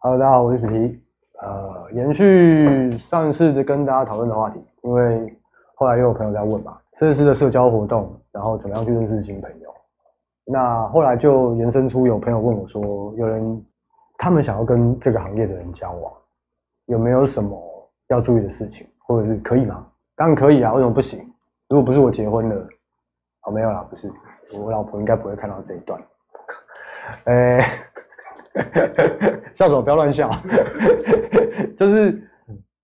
Hello，大家好，我是史提。呃，延续上次跟大家讨论的话题，因为后来又有朋友在问嘛，这次的社交活动，然后怎么样去认识新朋友？那后来就延伸出有朋友问我说，有人他们想要跟这个行业的人交往，有没有什么要注意的事情，或者是可以吗？当然可以啊，为什么不行？如果不是我结婚了，哦，没有啦，不是，我老婆应该不会看到这一段。哎、笑手不要乱笑，就是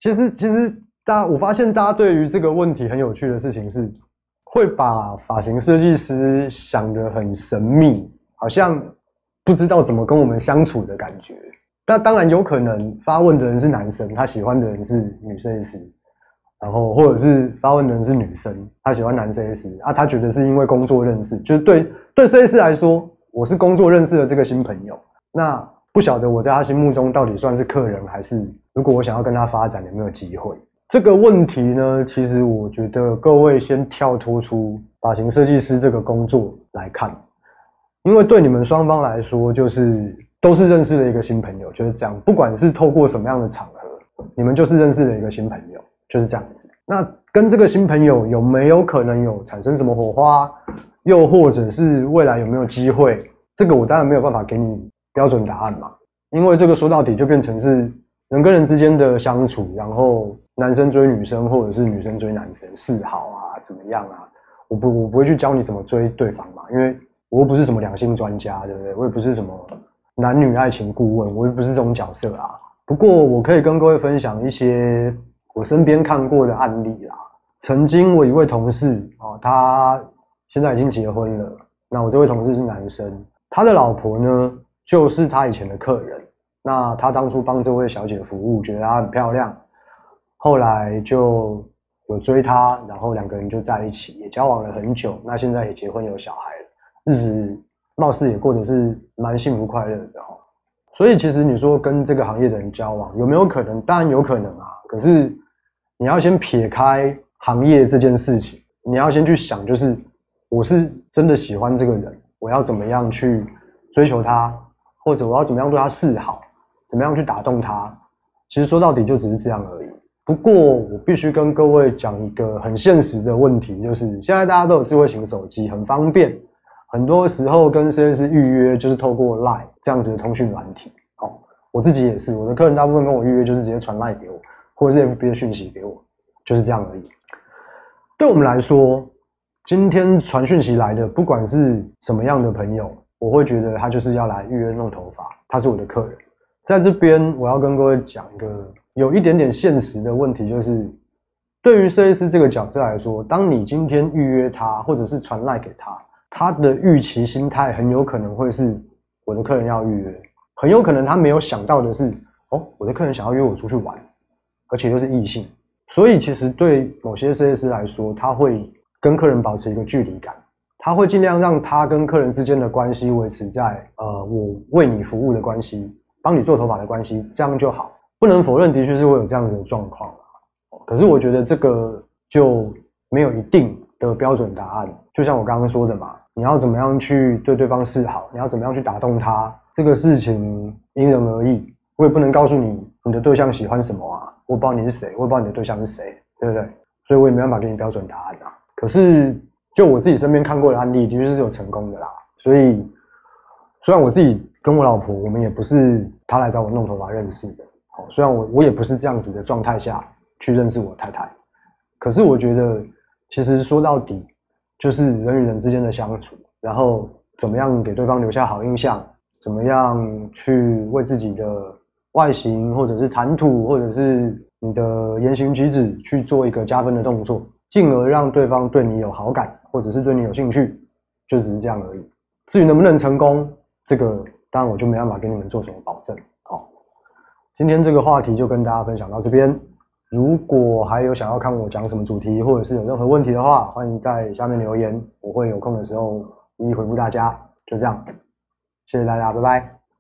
其实其实大家我发现大家对于这个问题很有趣的事情是，会把发型设计师想得很神秘，好像不知道怎么跟我们相处的感觉。那当然有可能发问的人是男生，他喜欢的人是女设计师，然后或者是发问的人是女生，他喜欢男设计师啊，他觉得是因为工作认识，就是对对设计师来说，我是工作认识的这个新朋友，那不晓得我在他心目中到底算是客人，还是如果我想要跟他发展有没有机会？这个问题呢，其实我觉得各位先跳脱出发型设计师这个工作来看，因为对你们双方来说，就是都是认识了一个新朋友，就是这样。不管是透过什么样的场合，你们就是认识了一个新朋友，就是这样子。那跟这个新朋友有没有可能有产生什么火花，又或者是未来有没有机会？这个我当然没有办法给你标准答案嘛，因为这个说到底就变成是人跟人之间的相处，然后男生追女生，或者是女生追男生，示好啊，怎么样啊？我不我不会去教你怎么追对方嘛，因为我又不是什么两性专家，对不对？我也不是什么男女爱情顾问，我又不是这种角色啊。不过我可以跟各位分享一些我身边看过的案例啦。曾经我一位同事啊，他现在已经结婚了。那我这位同事是男生，他的老婆呢就是他以前的客人。那他当初帮这位小姐服务，觉得她很漂亮，后来就有追她，然后两个人就在一起，也交往了很久。那现在也结婚有小孩了，日子貌似也过得是蛮幸福快乐的哦。所以其实你说跟这个行业的人交往有没有可能？当然有可能啊。可是你要先撇开行业这件事情，你要先去想，就是我是真的喜欢这个人，我要怎么样去追求他，或者我要怎么样对他示好，怎么样去打动他。其实说到底就只是这样而已。不过我必须跟各位讲一个很现实的问题，就是现在大家都有智慧型手机，很方便。很多时候跟设计师预约就是透过 Line 这样子的通讯软体。好，我自己也是，我的客人大部分跟我预约就是直接传 Line 给我，或者是 FB 的讯息给我，就是这样而已。对我们来说，今天传讯息来的，不管是什么样的朋友，我会觉得他就是要来预约弄头发，他是我的客人。在这边，我要跟各位讲一个有一点点现实的问题，就是对于设计师这个角色来说，当你今天预约他，或者是传赖给他，他的预期心态很有可能会是我的客人要预约，很有可能他没有想到的是，哦，我的客人想要约我出去玩，而且又是异性，所以其实对某些设计师来说，他会跟客人保持一个距离感，他会尽量让他跟客人之间的关系维持在呃我为你服务的关系，帮你做头发的关系，这样就好。不能否认，的确是会有这样子的状况啊可是我觉得这个就没有一定的标准答案，就像我刚刚说的嘛，你要怎么样去对对方示好，你要怎么样去打动他，这个事情因人而异。我也不能告诉你你的对象喜欢什么啊，我不知道你是谁，我也不知道你的对象是谁，对不对？所以我也没办法给你标准答案啊。可是就我自己身边看过的案例，的确是有成功的啦。所以虽然我自己跟我老婆，我们也不是她来找我弄头发认识的，好，虽然我我也不是这样子的状态下去认识我太太，可是我觉得其实说到底就是人与人之间的相处，然后怎么样给对方留下好印象，怎么样去为自己的外形或者是谈吐或者是你的言行举止去做一个加分的动作，进而让对方对你有好感或者是对你有兴趣，就只是这样而已。至于能不能成功，这个当然我就没办法给你们做什么保证。好，今天这个话题就跟大家分享到这边。如果还有想要看我讲什么主题，或者是有任何问题的话，欢迎在下面留言，我会有空的时候一一回复大家。就这样，谢谢大家，拜拜。